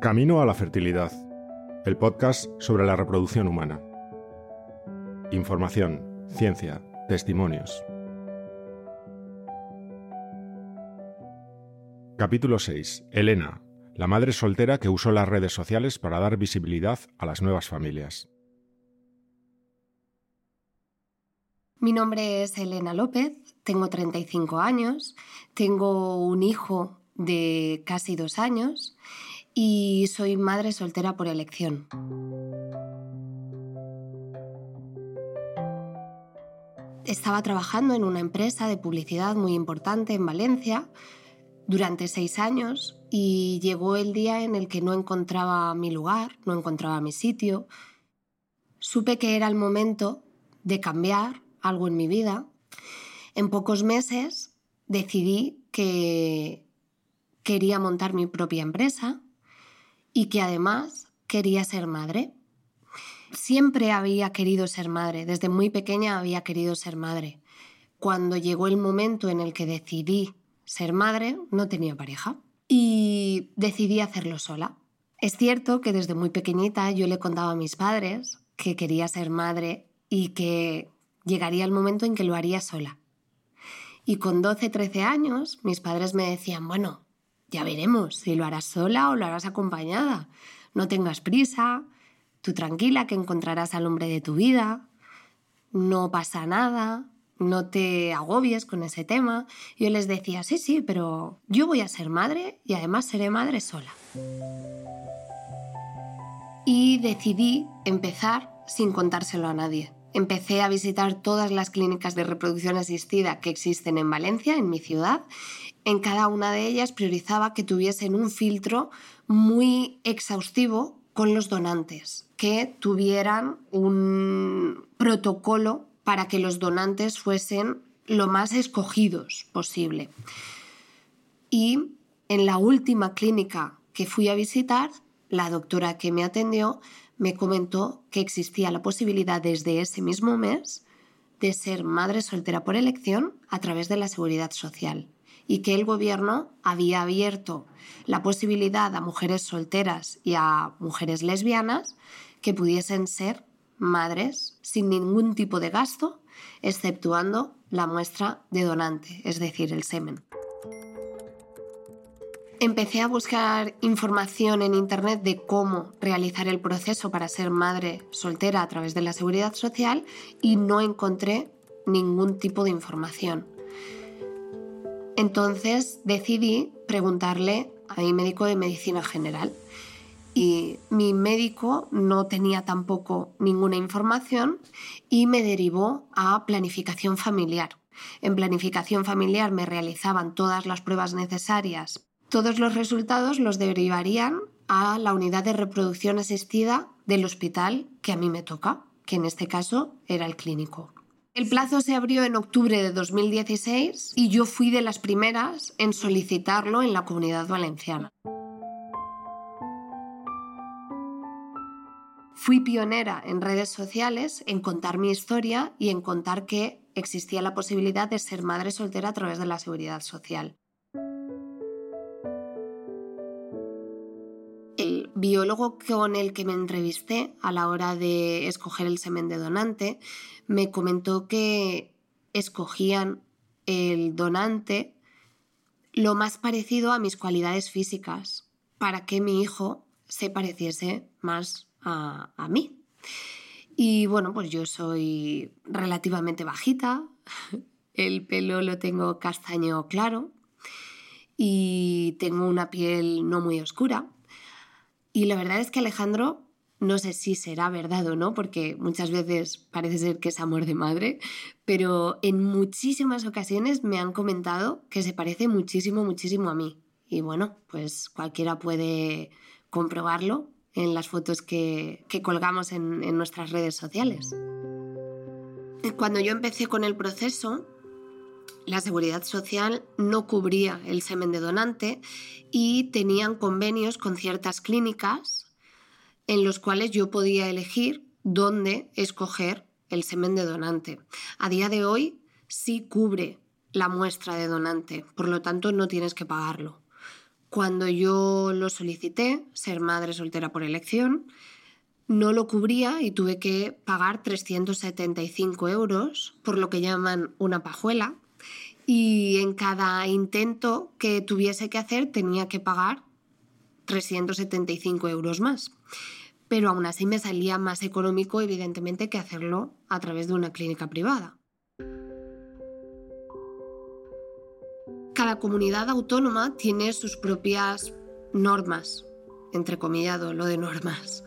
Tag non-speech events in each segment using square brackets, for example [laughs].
Camino a la fertilidad, el podcast sobre la reproducción humana. Información, ciencia, testimonios. Capítulo 6. Elena, la madre soltera que usó las redes sociales para dar visibilidad a las nuevas familias. Mi nombre es Elena López, tengo 35 años, tengo un hijo de casi dos años y soy madre soltera por elección. Estaba trabajando en una empresa de publicidad muy importante en Valencia durante seis años y llegó el día en el que no encontraba mi lugar, no encontraba mi sitio. Supe que era el momento de cambiar algo en mi vida. En pocos meses decidí que quería montar mi propia empresa y que además quería ser madre. Siempre había querido ser madre, desde muy pequeña había querido ser madre. Cuando llegó el momento en el que decidí ser madre, no tenía pareja y decidí hacerlo sola. Es cierto que desde muy pequeñita yo le contaba a mis padres que quería ser madre y que llegaría el momento en que lo haría sola. Y con 12, 13 años mis padres me decían, bueno, ya veremos si lo harás sola o lo harás acompañada. No tengas prisa, tú tranquila que encontrarás al hombre de tu vida, no pasa nada, no te agobies con ese tema. Yo les decía, sí, sí, pero yo voy a ser madre y además seré madre sola. Y decidí empezar sin contárselo a nadie. Empecé a visitar todas las clínicas de reproducción asistida que existen en Valencia, en mi ciudad, en cada una de ellas priorizaba que tuviesen un filtro muy exhaustivo con los donantes, que tuvieran un protocolo para que los donantes fuesen lo más escogidos posible. Y en la última clínica que fui a visitar, la doctora que me atendió me comentó que existía la posibilidad desde ese mismo mes de ser madre soltera por elección a través de la seguridad social y que el gobierno había abierto la posibilidad a mujeres solteras y a mujeres lesbianas que pudiesen ser madres sin ningún tipo de gasto, exceptuando la muestra de donante, es decir, el semen. Empecé a buscar información en Internet de cómo realizar el proceso para ser madre soltera a través de la seguridad social y no encontré ningún tipo de información. Entonces decidí preguntarle a mi médico de medicina general y mi médico no tenía tampoco ninguna información y me derivó a planificación familiar. En planificación familiar me realizaban todas las pruebas necesarias. Todos los resultados los derivarían a la unidad de reproducción asistida del hospital que a mí me toca, que en este caso era el clínico. El plazo se abrió en octubre de 2016 y yo fui de las primeras en solicitarlo en la comunidad valenciana. Fui pionera en redes sociales en contar mi historia y en contar que existía la posibilidad de ser madre soltera a través de la seguridad social. Biólogo con el que me entrevisté a la hora de escoger el semen de donante me comentó que escogían el donante lo más parecido a mis cualidades físicas para que mi hijo se pareciese más a, mí. Y bueno, pues yo soy relativamente bajita, [laughs] el pelo lo tengo castaño claro y tengo una piel no muy oscura. Y la verdad es que Alejandro no sé si será verdad o no, porque muchas veces parece ser que es amor de madre, pero en muchísimas ocasiones me han comentado que se parece muchísimo, muchísimo a mí. Y bueno, pues cualquiera puede comprobarlo en las fotos que, colgamos en, en nuestras redes sociales. Cuando yo empecé con el proceso, la seguridad social no cubría el semen de donante y tenían convenios con ciertas clínicas en los cuales yo podía elegir dónde escoger el semen de donante. A día de hoy sí cubre la muestra de donante, por lo tanto no tienes que pagarlo. Cuando yo lo solicité, ser madre soltera por elección, no lo cubría y tuve que pagar 375 euros por lo que llaman una pajuela. Y en cada intento que tuviese que hacer tenía que pagar 375 euros más. Pero aún así me salía más económico, evidentemente, que hacerlo a través de una clínica privada. Cada comunidad autónoma tiene sus propias normas, entrecomillado lo de normas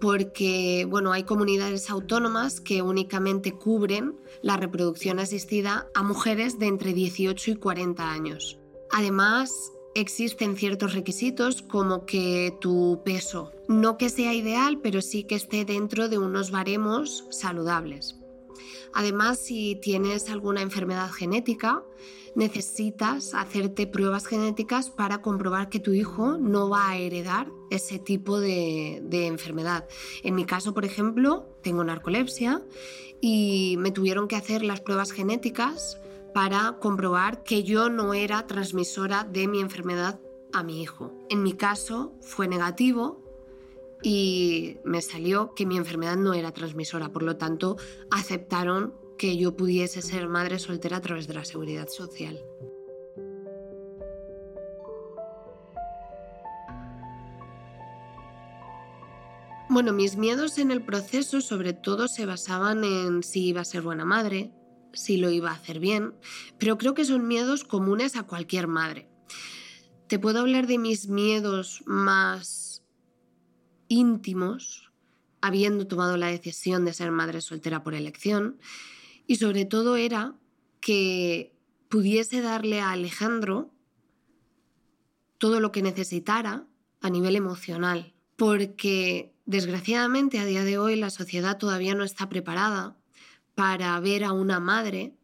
porque bueno, hay comunidades autónomas que únicamente cubren la reproducción asistida a mujeres de entre 18 y 40 años. Además, existen ciertos requisitos como que tu peso, no que sea ideal, pero sí que esté dentro de unos baremos saludables. Además, si tienes alguna enfermedad genética, necesitas hacerte pruebas genéticas para comprobar que tu hijo no va a heredar ese tipo de, enfermedad. En mi caso, por ejemplo, tengo narcolepsia y me tuvieron que hacer las pruebas genéticas para comprobar que yo no era transmisora de mi enfermedad a mi hijo. En mi caso fue negativo y me salió que mi enfermedad no era transmisora, por lo tanto aceptaron que yo pudiese ser madre soltera a través de la seguridad social. Bueno, mis miedos en el proceso sobre todo se basaban en si iba a ser buena madre, si lo iba a hacer bien, pero creo que son miedos comunes a cualquier madre. Te puedo hablar de mis miedos más íntimos, habiendo tomado la decisión de ser madre soltera por elección, y sobre todo era que pudiese darle a Alejandro todo lo que necesitara a nivel emocional, porque desgraciadamente a día de hoy la sociedad todavía no está preparada para ver a una madre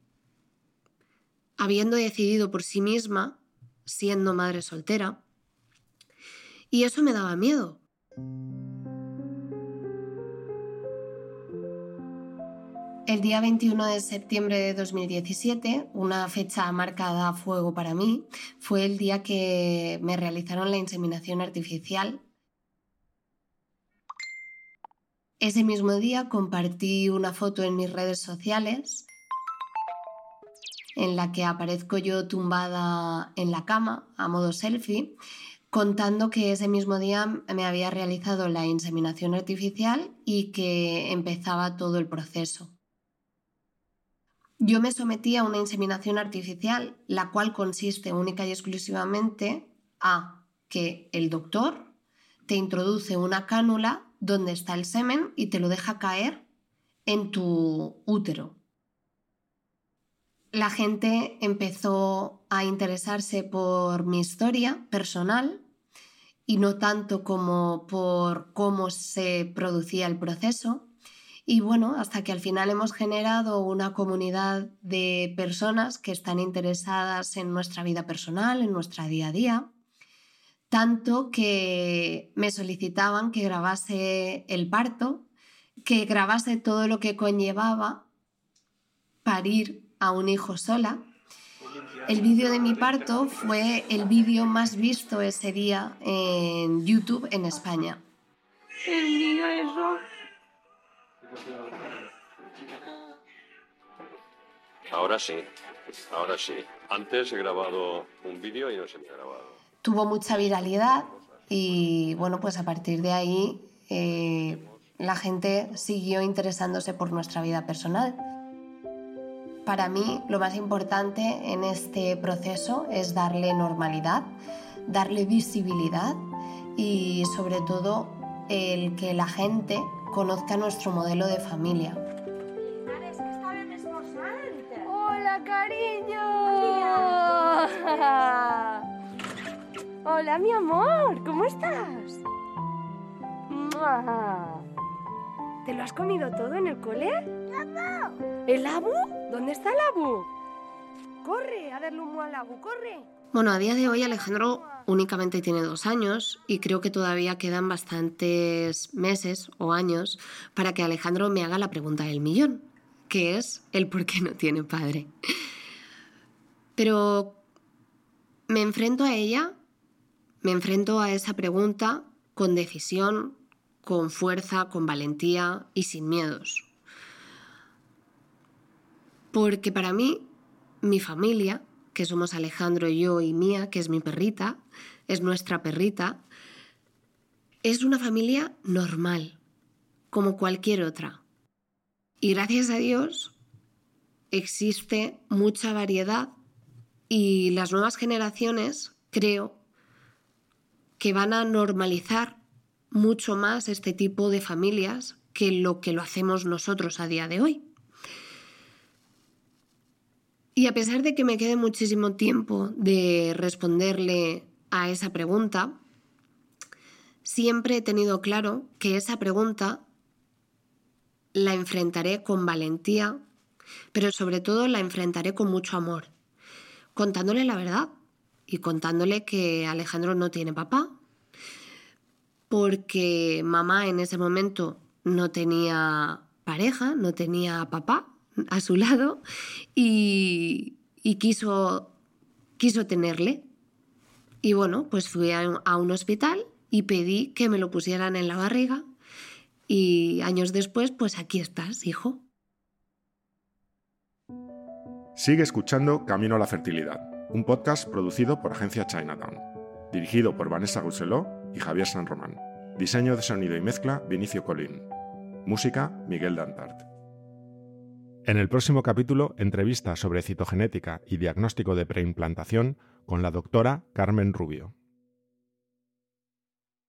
habiendo decidido por sí misma, siendo madre soltera, y eso me daba miedo. El día 21 de septiembre de 2017, una fecha marcada a fuego para mí, fue el día que me realizaron la inseminación artificial. Ese mismo día compartí una foto en mis redes sociales en la que aparezco yo tumbada en la cama a modo selfie, contando que ese mismo día me había realizado la inseminación artificial y que empezaba todo el proceso. Yo me sometí a una inseminación artificial, la cual consiste única y exclusivamente a que el doctor te introduce una cánula donde está el semen y te lo deja caer en tu útero. La gente empezó a interesarse por mi historia personal y no tanto como por cómo se producía el proceso. Y bueno, hasta que al final hemos generado una comunidad de personas que están interesadas en nuestra vida personal, en nuestra día a día, tanto que me solicitaban que grabase el parto, que grabase todo lo que conllevaba parir a un hijo sola. El vídeo de mi parto fue el vídeo más visto ese día en YouTube en España. El eso Ahora sí, ahora sí. Antes he grabado un vídeo y no se me ha grabado. Tuvo mucha viralidad y bueno, pues a partir de ahí eh, la gente siguió interesándose por nuestra vida personal. Para mí lo más importante en este proceso es darle normalidad, darle visibilidad y sobre todo el que la gente conozca nuestro modelo de familia. ¡Hola, cariño! Hola, mi amor, ¿cómo estás? ¿Te lo has comido todo en el cole? ¿El abu? ¿Dónde está el abu? ¡Corre! A darle un al abu, corre. Bueno, a día de hoy Alejandro únicamente tiene dos años y creo que todavía quedan bastantes meses o años para que Alejandro me haga la pregunta del millón, que es el por qué no tiene padre. Pero me enfrento a ella, Me enfrento a esa pregunta con decisión, con fuerza, con valentía y sin miedos. Porque para mí, mi familia, que somos Alejandro, yo y Mía, que es mi perrita, es nuestra perrita, es una familia normal, como cualquier otra. Y gracias a Dios existe mucha variedad y las nuevas generaciones creo que van a normalizar mucho más este tipo de familias que lo que lo hacemos nosotros a día de hoy. Y a pesar de que me quede muchísimo tiempo de responderle a esa pregunta, siempre he tenido claro que esa pregunta la enfrentaré con valentía, pero sobre todo la enfrentaré con mucho amor, contándole la verdad y contándole que Alejandro no tiene papá, porque mamá en ese momento no tenía pareja, no tenía papá a su lado y, quiso, quiso tenerle. Y bueno, pues fui a un hospital y pedí que me lo pusieran en la barriga y años después, pues aquí estás, hijo. Sigue escuchando Camino a la Fertilidad, un podcast producido por Agencia Chinatown, dirigido por Vanessa Rousselot y Javier San Román. Diseño de sonido y mezcla, Vinicio Colín. Música, Miguel Dantart. En el próximo capítulo, entrevista sobre citogenética y diagnóstico de preimplantación con la doctora Carmen Rubio.